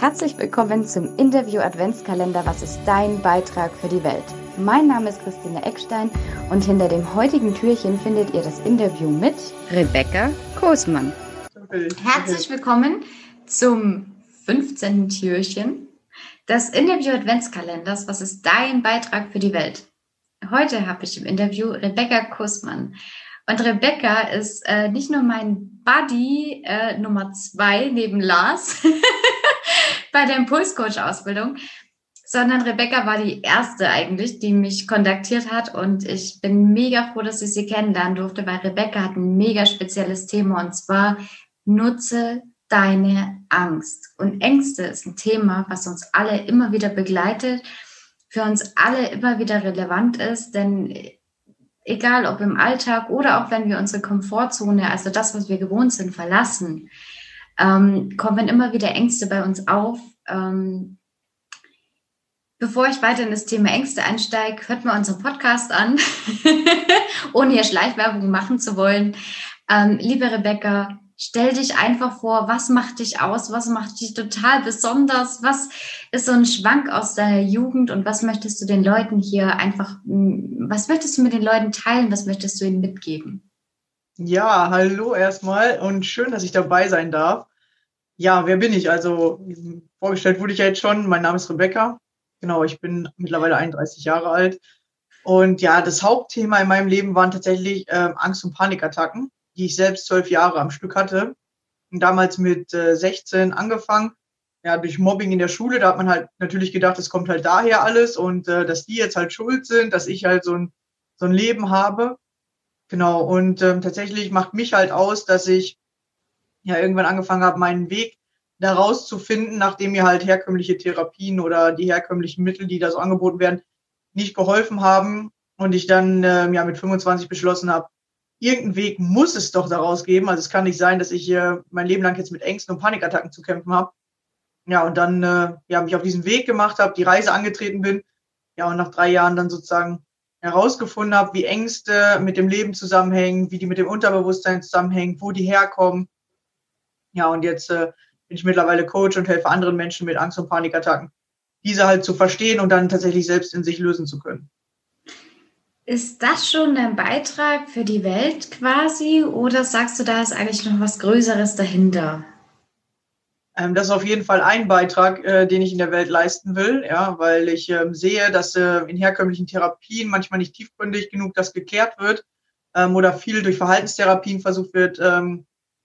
Herzlich willkommen zum Interview Adventskalender Was ist dein Beitrag für die Welt? Mein Name ist Christine Eckstein und hinter dem heutigen Türchen findet ihr das Interview mit Rebecca Kosmann. Herzlich willkommen zum 15. Türchen des Interview Adventskalenders Was ist dein Beitrag für die Welt? Heute habe ich im Interview Rebecca Kosmann. Und Rebecca ist äh, nicht nur mein Buddy äh, Nummer zwei neben Lars, bei der Impulscoach-Ausbildung, sondern Rebecca war die erste eigentlich, die mich kontaktiert hat. Und ich bin mega froh, dass ich sie kennenlernen durfte, weil Rebecca hat ein mega spezielles Thema. Und zwar nutze deine Angst. Und Ängste ist ein Thema, was uns alle immer wieder begleitet, für uns alle immer wieder relevant ist, denn egal ob im Alltag oder auch wenn wir unsere Komfortzone, also das, was wir gewohnt sind, verlassen, ähm, kommen immer wieder Ängste bei uns auf. Ähm, bevor ich weiter in das Thema Ängste einsteige, hört mal unseren Podcast an, ohne hier Schleichwerbung machen zu wollen. Ähm, liebe Rebecca, stell dich einfach vor, was macht dich aus, was macht dich total besonders, was ist so ein Schwank aus deiner Jugend und was möchtest du den Leuten hier einfach, was möchtest du mit den Leuten teilen, was möchtest du ihnen mitgeben? Ja, hallo erstmal und schön, dass ich dabei sein darf. Ja, wer bin ich? Also vorgestellt wurde ich ja jetzt schon. Mein Name ist Rebecca. Genau, ich bin mittlerweile 31 Jahre alt. Und ja, das Hauptthema in meinem Leben waren tatsächlich ähm, Angst- und Panikattacken, die ich selbst zwölf Jahre am Stück hatte. Und damals mit äh, 16 angefangen. Ja, durch Mobbing in der Schule, da hat man halt natürlich gedacht, es kommt halt daher alles und äh, dass die jetzt halt schuld sind, dass ich halt so ein, so ein Leben habe. Genau, und ähm, tatsächlich macht mich halt aus, dass ich ja irgendwann angefangen habe, meinen Weg daraus zu finden, nachdem mir halt herkömmliche Therapien oder die herkömmlichen Mittel, die da so angeboten werden, nicht geholfen haben und ich dann ähm, ja mit 25 beschlossen habe, irgendeinen Weg muss es doch daraus geben. Also es kann nicht sein, dass ich hier mein Leben lang jetzt mit Ängsten und Panikattacken zu kämpfen habe. Ja, und dann äh, ja, mich auf diesen Weg gemacht habe, die Reise angetreten bin. Ja, und nach drei Jahren dann sozusagen herausgefunden habe, wie Ängste mit dem Leben zusammenhängen, wie die mit dem Unterbewusstsein zusammenhängen, wo die herkommen. Ja, und jetzt äh, bin ich mittlerweile Coach und helfe anderen Menschen mit Angst- und Panikattacken, diese halt zu verstehen und dann tatsächlich selbst in sich lösen zu können. Ist das schon ein Beitrag für die Welt quasi oder sagst du, da ist eigentlich noch was Größeres dahinter? Ähm, das ist auf jeden Fall ein Beitrag, äh, den ich in der Welt leisten will, ja, weil ich ähm, sehe, dass äh, in herkömmlichen Therapien manchmal nicht tiefgründig genug das geklärt wird ähm, oder viel durch Verhaltenstherapien versucht wird ähm,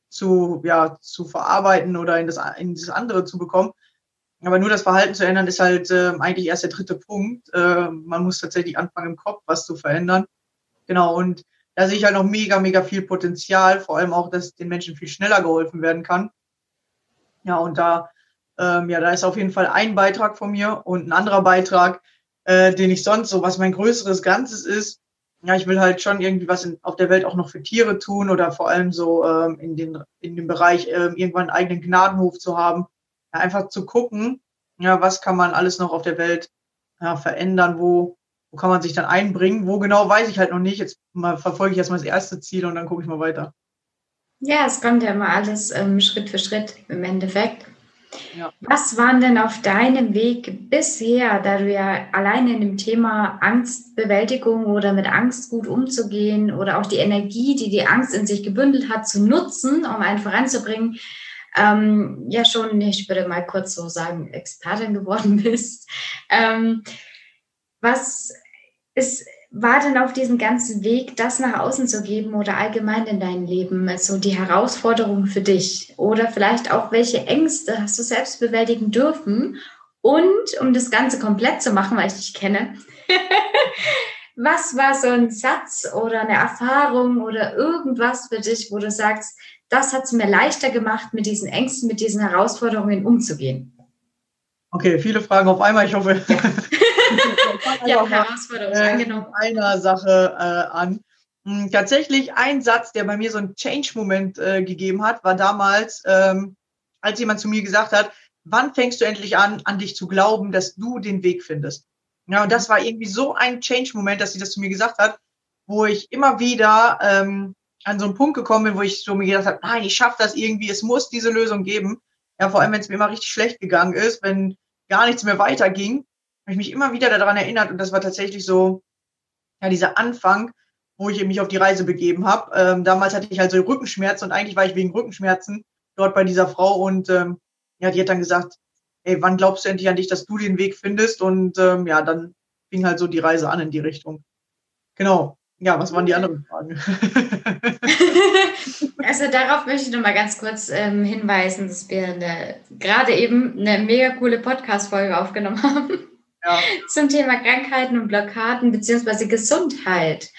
zu, ja, zu verarbeiten oder in das, in das andere zu bekommen. Aber nur das Verhalten zu ändern, ist halt äh, eigentlich erst der dritte Punkt. Äh, man muss tatsächlich anfangen, im Kopf was zu verändern. Genau, und da sehe ich halt noch mega, mega viel Potenzial, vor allem auch, dass den Menschen viel schneller geholfen werden kann. Ja, und da, ähm, ja, da ist auf jeden Fall ein Beitrag von mir und ein anderer Beitrag, äh, den ich sonst so, was mein größeres Ganzes ist. Ja, ich will halt schon irgendwie was in, auf der Welt auch noch für Tiere tun oder vor allem so ähm, in, den, in dem Bereich ähm, irgendwann einen eigenen Gnadenhof zu haben. Ja, einfach zu gucken, ja, was kann man alles noch auf der Welt ja, verändern, wo, wo kann man sich dann einbringen, wo genau weiß ich halt noch nicht. Jetzt mal verfolge ich erstmal das erste Ziel und dann gucke ich mal weiter. Ja, es kommt ja immer alles ähm, Schritt für Schritt im Endeffekt. Ja. Was waren denn auf deinem Weg bisher, da du ja alleine in dem Thema Angstbewältigung oder mit Angst gut umzugehen oder auch die Energie, die die Angst in sich gebündelt hat, zu nutzen, um einen voranzubringen, ähm, ja schon, ich würde mal kurz so sagen, Expertin geworden bist. Ähm, was ist war denn auf diesem ganzen Weg, das nach außen zu geben oder allgemein in deinem Leben, also die Herausforderung für dich oder vielleicht auch welche Ängste hast du selbst bewältigen dürfen? Und um das Ganze komplett zu machen, weil ich dich kenne, was war so ein Satz oder eine Erfahrung oder irgendwas für dich, wo du sagst, das hat es mir leichter gemacht, mit diesen Ängsten, mit diesen Herausforderungen umzugehen? Okay, viele Fragen auf einmal. Ich hoffe, ja, Herausforderung, äh, einer Sache äh, an. Hm, tatsächlich ein Satz, der bei mir so einen Change-Moment äh, gegeben hat, war damals, ähm, als jemand zu mir gesagt hat, wann fängst du endlich an, an dich zu glauben, dass du den Weg findest? Ja, und das war irgendwie so ein Change-Moment, dass sie das zu mir gesagt hat, wo ich immer wieder ähm, an so einen Punkt gekommen bin, wo ich so mir gedacht habe, nein, ich schaffe das irgendwie, es muss diese Lösung geben. Ja, vor allem, wenn es mir immer richtig schlecht gegangen ist, wenn gar nichts mehr weiterging, habe ich mich immer wieder daran erinnert und das war tatsächlich so, ja, dieser Anfang, wo ich mich auf die Reise begeben habe. Ähm, damals hatte ich halt so Rückenschmerzen und eigentlich war ich wegen Rückenschmerzen dort bei dieser Frau und ähm, ja, die hat dann gesagt, ey, wann glaubst du endlich an dich, dass du den Weg findest? Und ähm, ja, dann fing halt so die Reise an in die Richtung. Genau. Ja, was waren die anderen Fragen? also darauf möchte ich noch mal ganz kurz ähm, hinweisen, dass wir eine, gerade eben eine mega coole Podcast-Folge aufgenommen haben ja. zum Thema Krankheiten und Blockaden beziehungsweise Gesundheit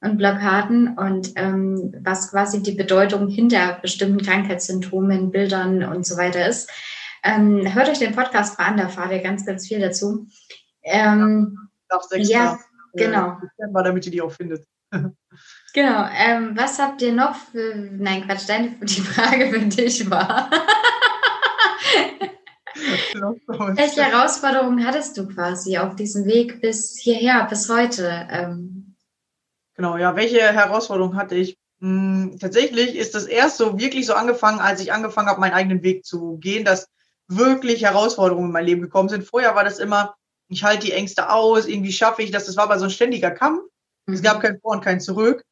und Blockaden und ähm, was quasi die Bedeutung hinter bestimmten Krankheitssymptomen, Bildern und so weiter ist. Ähm, hört euch den Podcast mal an, da fahrt ihr ganz, ganz viel dazu. Ähm, ja, ja genau. Dezember, damit ihr die auch findet. genau. Ähm, was habt ihr noch für, nein, Quatsch, deine, die Frage für dich war. Welche Herausforderungen hattest du quasi auf diesem Weg bis hierher, bis heute? Ähm, genau, ja, welche Herausforderungen hatte ich? Hm, tatsächlich ist das erst so wirklich so angefangen, als ich angefangen habe, meinen eigenen Weg zu gehen, dass wirklich Herausforderungen in mein Leben gekommen sind. Vorher war das immer, ich halte die Ängste aus, irgendwie schaffe ich das. Das war aber so ein ständiger Kampf. Mhm. Es gab kein Vor und kein Zurück.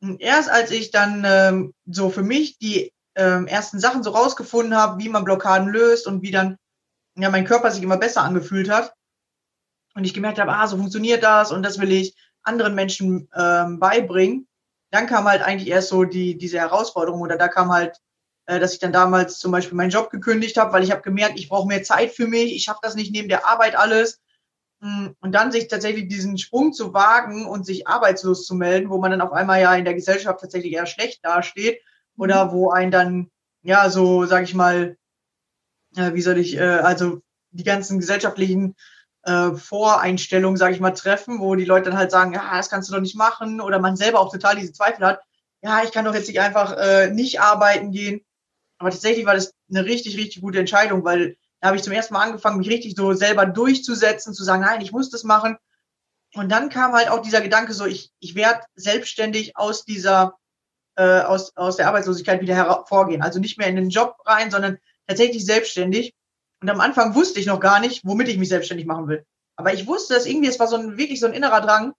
Und erst als ich dann ähm, so für mich die ähm, ersten Sachen so rausgefunden habe, wie man Blockaden löst und wie dann ja mein Körper sich immer besser angefühlt hat. Und ich gemerkt habe, ah, so funktioniert das und das will ich anderen Menschen ähm, beibringen, dann kam halt eigentlich erst so die diese Herausforderung oder da kam halt, äh, dass ich dann damals zum Beispiel meinen Job gekündigt habe, weil ich habe gemerkt, ich brauche mehr Zeit für mich, ich schaffe das nicht neben der Arbeit alles. Hm, und dann sich tatsächlich diesen Sprung zu wagen und sich arbeitslos zu melden, wo man dann auf einmal ja in der Gesellschaft tatsächlich eher schlecht dasteht oder mhm. wo ein dann, ja, so, sag ich mal, äh, wie soll ich, äh, also die ganzen gesellschaftlichen äh, Voreinstellungen, sage ich mal, treffen, wo die Leute dann halt sagen, ja, das kannst du doch nicht machen oder man selber auch total diese Zweifel hat, ja, ich kann doch jetzt nicht einfach äh, nicht arbeiten gehen. Aber tatsächlich war das eine richtig, richtig gute Entscheidung, weil da habe ich zum ersten Mal angefangen, mich richtig so selber durchzusetzen, zu sagen, nein, ich muss das machen. Und dann kam halt auch dieser Gedanke so, ich, ich werde selbstständig aus dieser äh, aus, aus der Arbeitslosigkeit wieder hervorgehen. Also nicht mehr in den Job rein, sondern tatsächlich selbstständig. Und am Anfang wusste ich noch gar nicht, womit ich mich selbstständig machen will. Aber ich wusste, dass irgendwie, es war so ein, wirklich so ein innerer Drang,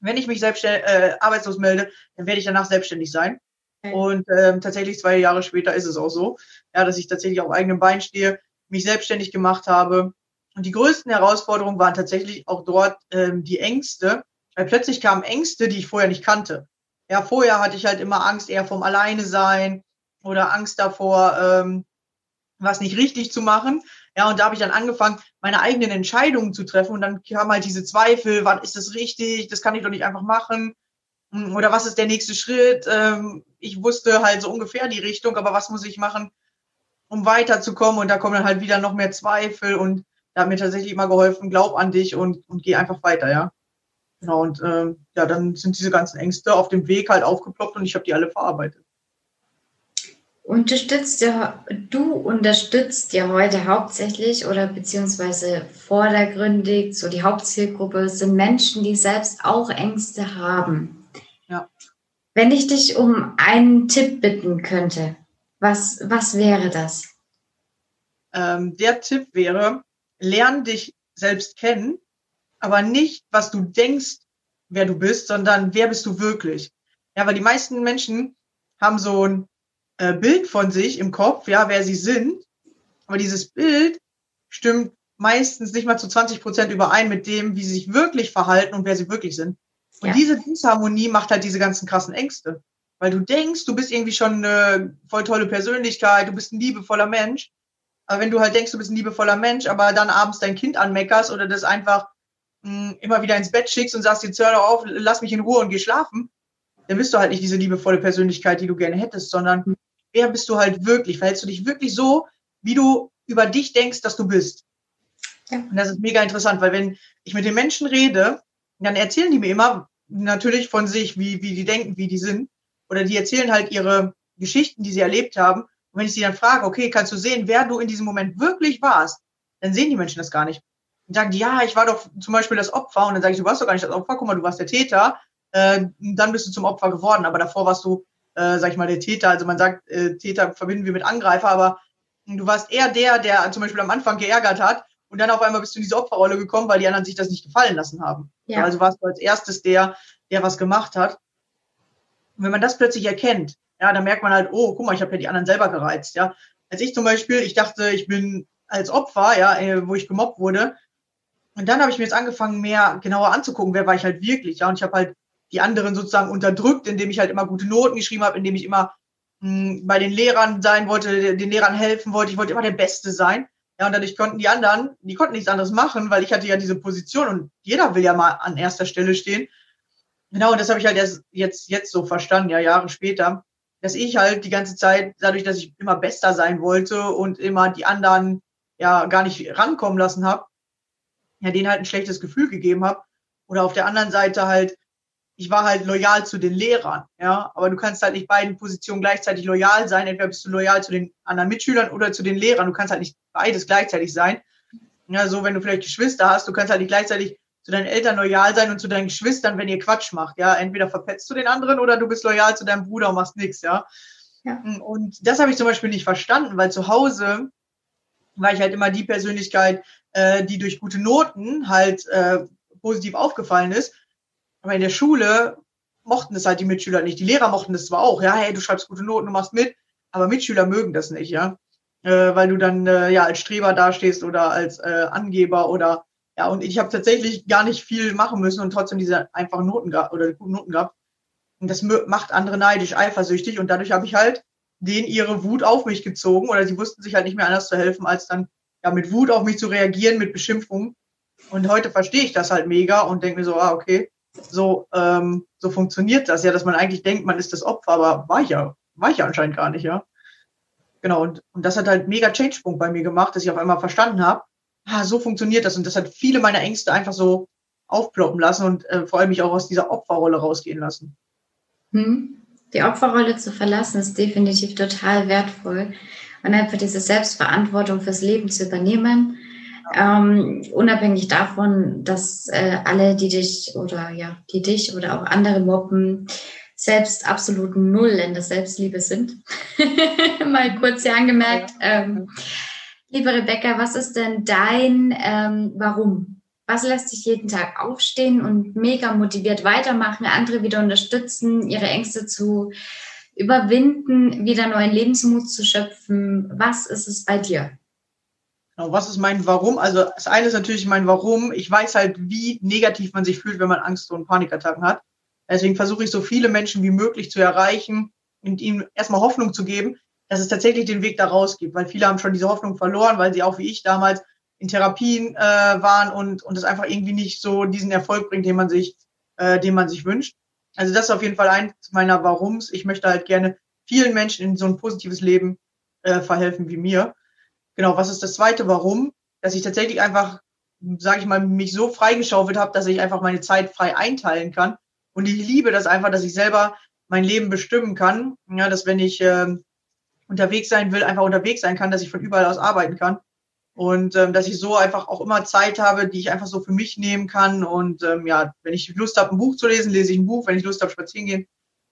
wenn ich mich selbstständig, äh, arbeitslos melde, dann werde ich danach selbstständig sein. Okay. Und ähm, tatsächlich zwei Jahre später ist es auch so, ja, dass ich tatsächlich auf eigenem Bein stehe, mich selbstständig gemacht habe. Und die größten Herausforderungen waren tatsächlich auch dort ähm, die Ängste, weil plötzlich kamen Ängste, die ich vorher nicht kannte. Ja, vorher hatte ich halt immer Angst eher vom Alleine sein oder Angst davor, ähm, was nicht richtig zu machen. Ja, und da habe ich dann angefangen, meine eigenen Entscheidungen zu treffen. Und dann kam halt diese Zweifel, wann ist das richtig? Das kann ich doch nicht einfach machen. Hm, oder was ist der nächste Schritt? Ähm, ich wusste halt so ungefähr die Richtung, aber was muss ich machen, um weiterzukommen? Und da kommen dann halt wieder noch mehr Zweifel. Und da hat mir tatsächlich immer geholfen, glaub an dich und, und geh einfach weiter, ja. Genau, und ähm, ja, dann sind diese ganzen Ängste auf dem Weg halt aufgeploppt und ich habe die alle verarbeitet. Unterstützt ja, du unterstützt ja heute hauptsächlich oder beziehungsweise vordergründig, so die Hauptzielgruppe sind Menschen, die selbst auch Ängste haben. Ja. Wenn ich dich um einen Tipp bitten könnte, was, was wäre das? Ähm, der Tipp wäre, lern dich selbst kennen aber nicht, was du denkst, wer du bist, sondern wer bist du wirklich. Ja, weil die meisten Menschen haben so ein äh, Bild von sich im Kopf, ja, wer sie sind. Aber dieses Bild stimmt meistens nicht mal zu 20 Prozent überein mit dem, wie sie sich wirklich verhalten und wer sie wirklich sind. Und ja. diese Disharmonie macht halt diese ganzen krassen Ängste. Weil du denkst, du bist irgendwie schon eine voll tolle Persönlichkeit, du bist ein liebevoller Mensch. Aber wenn du halt denkst, du bist ein liebevoller Mensch, aber dann abends dein Kind anmeckerst oder das einfach mh, immer wieder ins Bett schickst und sagst, jetzt hör doch auf, lass mich in Ruhe und geh schlafen, dann bist du halt nicht diese liebevolle Persönlichkeit, die du gerne hättest, sondern wer bist du halt wirklich? Verhältst du dich wirklich so, wie du über dich denkst, dass du bist? Ja. Und das ist mega interessant, weil wenn ich mit den Menschen rede, dann erzählen die mir immer natürlich von sich, wie, wie die denken, wie die sind. Oder die erzählen halt ihre Geschichten, die sie erlebt haben. Und wenn ich sie dann frage, okay, kannst du sehen, wer du in diesem Moment wirklich warst, dann sehen die Menschen das gar nicht. Und die, ja, ich war doch zum Beispiel das Opfer. Und dann sage ich, du warst doch gar nicht das Opfer, guck mal, du warst der Täter. Äh, dann bist du zum Opfer geworden. Aber davor warst du, äh, sag ich mal, der Täter. Also man sagt, äh, Täter verbinden wir mit Angreifer, aber Du warst eher der, der zum Beispiel am Anfang geärgert hat und dann auf einmal bist du in diese Opferrolle gekommen, weil die anderen sich das nicht gefallen lassen haben. Ja. Also warst du als erstes der, der was gemacht hat. Und wenn man das plötzlich erkennt, ja, dann merkt man halt, oh, guck mal, ich habe ja die anderen selber gereizt, ja. Als ich zum Beispiel, ich dachte, ich bin als Opfer, ja, äh, wo ich gemobbt wurde. Und dann habe ich mir jetzt angefangen, mehr genauer anzugucken, wer war ich halt wirklich, ja. Und ich habe halt die anderen sozusagen unterdrückt, indem ich halt immer gute Noten geschrieben habe, indem ich immer mh, hm, bei den Lehrern sein wollte, den Lehrern helfen wollte. Ich wollte immer der Beste sein. Ja, und dadurch konnten die anderen, die konnten nichts anderes machen, weil ich hatte ja diese Position und jeder will ja mal an erster Stelle stehen. Genau, und das habe ich halt erst jetzt, jetzt so verstanden, ja, Jahre später, dass ich halt die ganze Zeit, dadurch, dass ich immer besser sein wollte und immer die anderen ja gar nicht rankommen lassen habe, ja, denen halt ein schlechtes Gefühl gegeben habe. Oder auf der anderen Seite halt ich war halt loyal zu den Lehrern, ja, aber du kannst halt nicht beiden Positionen gleichzeitig loyal sein. Entweder bist du loyal zu den anderen Mitschülern oder zu den Lehrern. Du kannst halt nicht beides gleichzeitig sein. Ja, so wenn du vielleicht Geschwister hast, du kannst halt nicht gleichzeitig zu deinen Eltern loyal sein und zu deinen Geschwistern, wenn ihr Quatsch macht, ja. Entweder verpetzt du den anderen oder du bist loyal zu deinem Bruder und machst nichts, ja. ja. Und das habe ich zum Beispiel nicht verstanden, weil zu Hause war ich halt immer die Persönlichkeit, äh, die durch gute Noten halt äh, positiv aufgefallen ist. Aber in der Schule mochten es halt die Mitschüler nicht. Die Lehrer mochten es zwar auch, ja, hey, du schreibst gute Noten, du machst mit, aber Mitschüler mögen das nicht, ja. Äh, weil du dann äh, ja als Streber dastehst oder als äh, Angeber oder ja, und ich habe tatsächlich gar nicht viel machen müssen und trotzdem diese einfachen Noten gehabt oder guten Noten gehabt. Und das macht andere neidisch, eifersüchtig und dadurch habe ich halt denen ihre Wut auf mich gezogen oder sie wussten sich halt nicht mehr anders zu helfen, als dann ja mit Wut auf mich zu reagieren, mit Beschimpfungen. Und heute verstehe ich das halt mega und denke mir so, ah, okay, so, ähm, so funktioniert das ja, dass man eigentlich denkt, man ist das Opfer, aber war ich ja, war ich ja anscheinend gar nicht, ja. Genau, und, und das hat halt mega Change-Punkt bei mir gemacht, dass ich auf einmal verstanden habe, ah, so funktioniert das. Und das hat viele meiner Ängste einfach so aufploppen lassen und äh, vor allem mich auch aus dieser Opferrolle rausgehen lassen. Hm. Die Opferrolle zu verlassen ist definitiv total wertvoll und einfach diese Selbstverantwortung fürs Leben zu übernehmen ähm, unabhängig davon, dass äh, alle, die dich oder ja, die dich oder auch andere mobben, selbst absolut null in der Selbstliebe sind. Mal kurz hier angemerkt. Ähm, liebe Rebecca, was ist denn dein ähm, Warum? Was lässt dich jeden Tag aufstehen und mega motiviert weitermachen, andere wieder unterstützen, ihre Ängste zu überwinden, wieder neuen Lebensmut zu schöpfen? Was ist es bei dir? Genau, was ist mein Warum? Also das eine ist natürlich mein Warum. Ich weiß halt, wie negativ man sich fühlt, wenn man Angst und Panikattacken hat. Deswegen versuche ich so viele Menschen wie möglich zu erreichen und ihnen erstmal Hoffnung zu geben, dass es tatsächlich den Weg da raus gibt. Weil viele haben schon diese Hoffnung verloren, weil sie auch wie ich damals in Therapien äh, waren und, und es einfach irgendwie nicht so diesen Erfolg bringt, den man sich, äh, den man sich wünscht. Also das ist auf jeden Fall eins meiner Warums. Ich möchte halt gerne vielen Menschen in so ein positives Leben äh, verhelfen wie mir. Genau, was ist das zweite Warum? Dass ich tatsächlich einfach, sage ich mal, mich so freigeschaufelt habe, dass ich einfach meine Zeit frei einteilen kann. Und ich liebe das einfach, dass ich selber mein Leben bestimmen kann. Ja, dass wenn ich äh, unterwegs sein will, einfach unterwegs sein kann, dass ich von überall aus arbeiten kann. Und ähm, dass ich so einfach auch immer Zeit habe, die ich einfach so für mich nehmen kann. Und ähm, ja, wenn ich Lust habe, ein Buch zu lesen, lese ich ein Buch. Wenn ich Lust habe, spazieren gehen,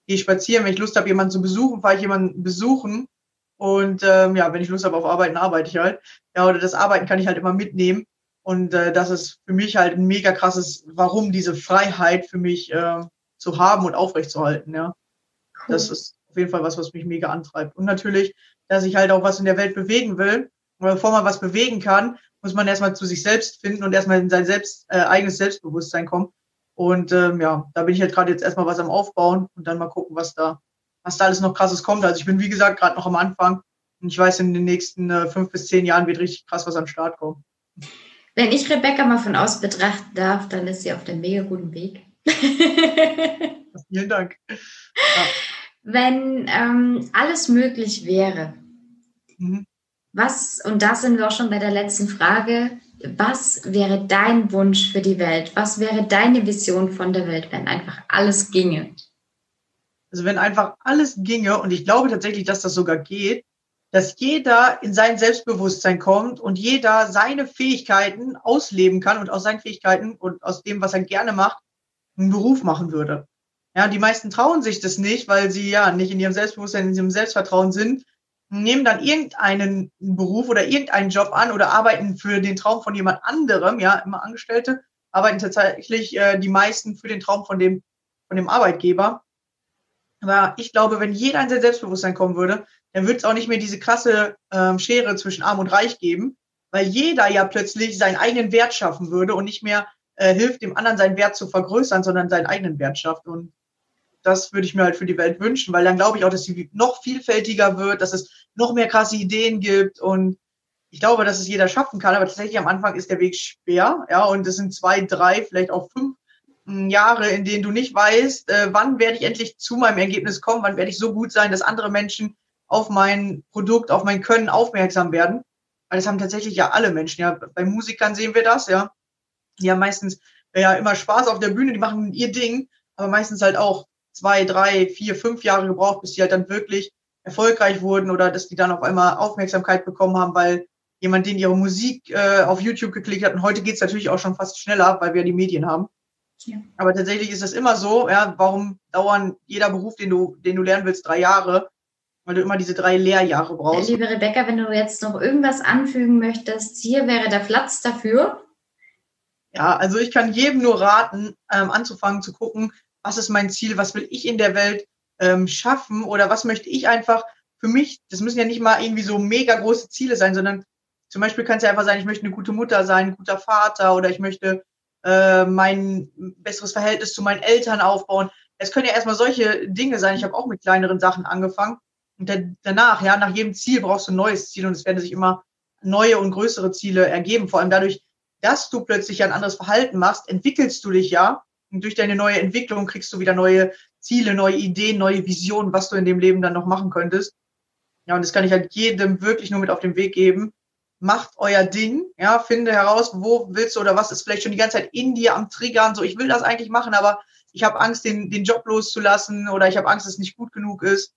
gehe ich spazieren. Wenn ich Lust habe, jemanden zu besuchen, fahre ich jemanden besuchen. Und ähm, ja, wenn ich Lust habe auf Arbeiten, arbeite ich halt. Ja, oder das Arbeiten kann ich halt immer mitnehmen. Und äh, das ist für mich halt ein mega krasses, warum diese Freiheit für mich äh, zu haben und aufrechtzuerhalten. Ja, cool. das ist auf jeden Fall was, was mich mega antreibt. Und natürlich, dass ich halt auch was in der Welt bewegen will. Und bevor man was bewegen kann, muss man erstmal zu sich selbst finden und erstmal in sein selbst, äh, eigenes Selbstbewusstsein kommen. Und ähm, ja, da bin ich halt gerade jetzt erstmal was am Aufbauen und dann mal gucken, was da was da alles noch krasses kommt. Also ich bin, wie gesagt, gerade noch am Anfang. Und ich weiß, in den nächsten äh, fünf bis zehn Jahren wird richtig krass was den Start kommen. Wenn ich Rebecca mal von außen betrachten darf, dann ist sie auf dem mega guten Weg. Vielen Dank. Ja. Wenn ähm, alles möglich wäre, mhm. Was, und da sind wir auch schon bei der letzten Frage, was wäre dein Wunsch für die Welt? Was wäre deine Vision von der Welt, wenn einfach alles ginge? Also wenn einfach alles ginge, und ich glaube tatsächlich, dass das sogar geht, dass jeder in sein Selbstbewusstsein kommt und jeder seine Fähigkeiten ausleben kann und aus seinen Fähigkeiten und aus dem, was er gerne macht, einen Beruf machen würde. Ja, die meisten trauen sich das nicht, weil sie ja nicht in ihrem Selbstbewusstsein, in ihrem Selbstvertrauen sind. Nehmen dann irgendeinen Beruf oder irgendeinen Job an oder arbeiten für den Traum von jemand anderem, ja, immer Angestellte, arbeiten tatsächlich äh, die meisten für den Traum von dem, von dem Arbeitgeber. Aber ich glaube, wenn jeder in sein Selbstbewusstsein kommen würde, dann würde es auch nicht mehr diese krasse ähm, Schere zwischen Arm und Reich geben, weil jeder ja plötzlich seinen eigenen Wert schaffen würde und nicht mehr äh, hilft, dem anderen seinen Wert zu vergrößern, sondern seinen eigenen Wert schafft. Und das würde ich mir halt für die Welt wünschen, weil dann glaube ich auch, dass sie noch vielfältiger wird, dass es noch mehr krasse Ideen gibt und ich glaube, dass es jeder schaffen kann, aber tatsächlich am Anfang ist der Weg schwer, ja, und es sind zwei, drei, vielleicht auch fünf hm, Jahre, in denen du nicht weißt, äh, wann werde ich endlich zu meinem Ergebnis kommen, wann werde ich so gut sein, dass andere Menschen auf mein Produkt, auf mein Können aufmerksam werden. Weil das haben tatsächlich ja alle Menschen. Ja, bei Musikern sehen wir das, ja. Die haben meistens ja immer Spaß auf der Bühne, die machen ihr Ding, aber meistens halt auch zwei, drei, vier, fünf Jahre gebraucht, bis die halt dann wirklich erfolgreich wurden oder dass die dann auf einmal Aufmerksamkeit bekommen haben, weil jemand den ihre Musik äh, auf YouTube geklickt hat. Und heute geht's natürlich auch schon fast schneller, weil wir die Medien haben. Ja. Aber tatsächlich ist das immer so, ja, warum dauern jeder Beruf, den du, den du lernen willst, drei Jahre? Weil du immer diese drei Lehrjahre brauchst. Liebe Rebecca, wenn du jetzt noch irgendwas anfügen möchtest, hier wäre der Platz dafür. Ja, also ich kann jedem nur raten, ähm, anzufangen zu gucken, was ist mein Ziel, was will ich in der Welt ähm, schaffen oder was möchte ich einfach für mich, das müssen ja nicht mal irgendwie so mega große Ziele sein, sondern zum Beispiel kann es ja einfach sein, ich möchte eine gute Mutter sein, ein guter Vater oder ich möchte äh, mein besseres Verhältnis zu meinen Eltern aufbauen. Es können ja erstmal solche Dinge sein. Ich habe auch mit kleineren Sachen angefangen. Und dann, danach, ja, nach jedem Ziel brauchst du ein neues Ziel und es werden sich immer neue und größere Ziele ergeben. Vor allem dadurch, dass du plötzlich ein anderes Verhalten machst, entwickelst du dich ja. Durch deine neue Entwicklung kriegst du wieder neue Ziele, neue Ideen, neue Visionen, was du in dem Leben dann noch machen könntest. Ja, und das kann ich halt jedem wirklich nur mit auf den Weg geben macht euer Ding, ja, finde heraus, wo willst du oder was ist vielleicht schon die ganze Zeit in dir am Triggern, so ich will das eigentlich machen, aber ich habe Angst, den, den Job loszulassen oder ich habe Angst, dass es nicht gut genug ist.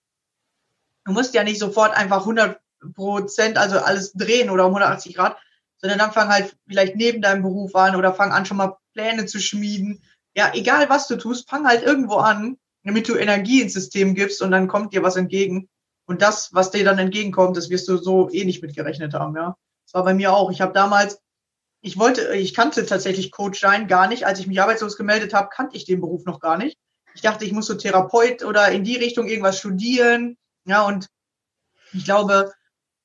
Du musst ja nicht sofort einfach 100 Prozent, also alles drehen oder um 180 Grad, sondern dann fang halt vielleicht neben deinem Beruf an oder fang an, schon mal Pläne zu schmieden. Ja, egal was du tust, fang halt irgendwo an, damit du Energie ins System gibst und dann kommt dir was entgegen. Und das, was dir dann entgegenkommt, das wirst du so eh nicht mitgerechnet haben, ja. Das war bei mir auch. Ich habe damals, ich wollte, ich kannte tatsächlich Coach sein gar nicht. Als ich mich arbeitslos gemeldet habe, kannte ich den Beruf noch gar nicht. Ich dachte, ich muss so Therapeut oder in die Richtung irgendwas studieren. Ja, und ich glaube,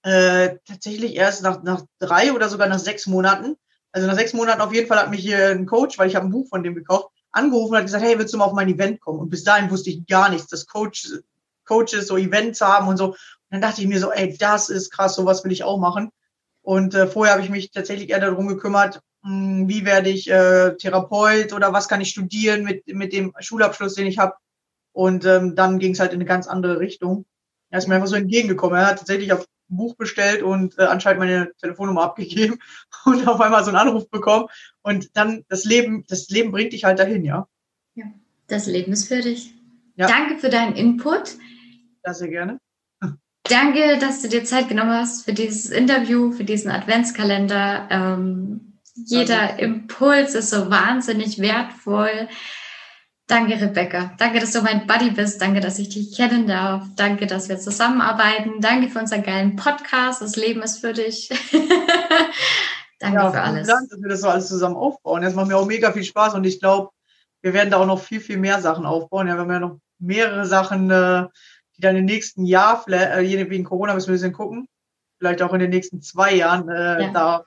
äh, tatsächlich erst nach, nach drei oder sogar nach sechs Monaten, also nach sechs Monaten auf jeden Fall hat mich hier ein Coach, weil ich habe ein Buch von dem gekauft, angerufen und hat gesagt, hey, willst du mal auf mein Event kommen? Und bis dahin wusste ich gar nichts, dass Coach, Coaches so Events haben und so. Und dann dachte ich mir so, ey, das ist krass, sowas will ich auch machen. Und äh, vorher habe ich mich tatsächlich eher darum gekümmert, mh, hm, wie werde ich äh, Therapeut oder was kann ich studieren mit, mit dem Schulabschluss, den ich habe. Und ähm, dann ging es halt in eine ganz andere Richtung. Er ist mir einfach so entgegengekommen. Er hat tatsächlich auf ein Buch bestellt und äh, anscheinend meine Telefonnummer abgegeben und auf einmal so einen Anruf bekommen. Und dann das Leben, das Leben bringt dich halt dahin, ja. Ja, das Leben ist für dich. Ja. Danke für deinen Input. Ja, sehr gerne. Danke, dass du dir Zeit genommen hast für dieses Interview, für diesen Adventskalender. Ähm, jeder Impuls ist so wahnsinnig wertvoll. Danke, Rebecca. Danke, dass du mein Buddy bist. Danke, dass ich dich kennen darf. Danke, dass wir zusammenarbeiten. Danke für unseren geilen Podcast. Das Leben ist für dich. Danke ja, für alles. Dank, dass wir das so alles zusammen aufbauen. Das macht mir auch mega viel Spaß und ich glaube, wir werden da auch noch viel, viel mehr Sachen aufbauen. Ja, wir haben ja noch mehrere Sachen äh, die dann im nächsten Jahr, äh, wegen Corona müssen wir ein bisschen gucken, vielleicht auch in den nächsten zwei Jahren äh, ja. da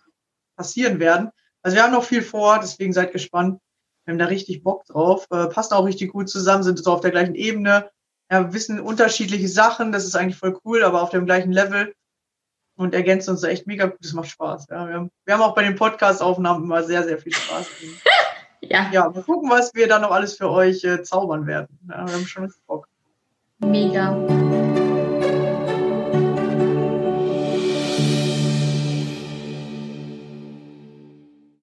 passieren werden. Also wir haben noch viel vor, deswegen seid gespannt. Wir haben da richtig Bock drauf, äh, passen auch richtig gut zusammen, sind so auf der gleichen Ebene, ja, wissen unterschiedliche Sachen, das ist eigentlich voll cool, aber auf dem gleichen Level und ergänzt uns echt mega gut, das macht Spaß. Ja. Wir, haben, wir haben auch bei den Podcast-Aufnahmen immer sehr, sehr viel Spaß. ja. ja, mal gucken, was wir da noch alles für euch äh, zaubern werden. Ja, wir haben schon Bock. Mega.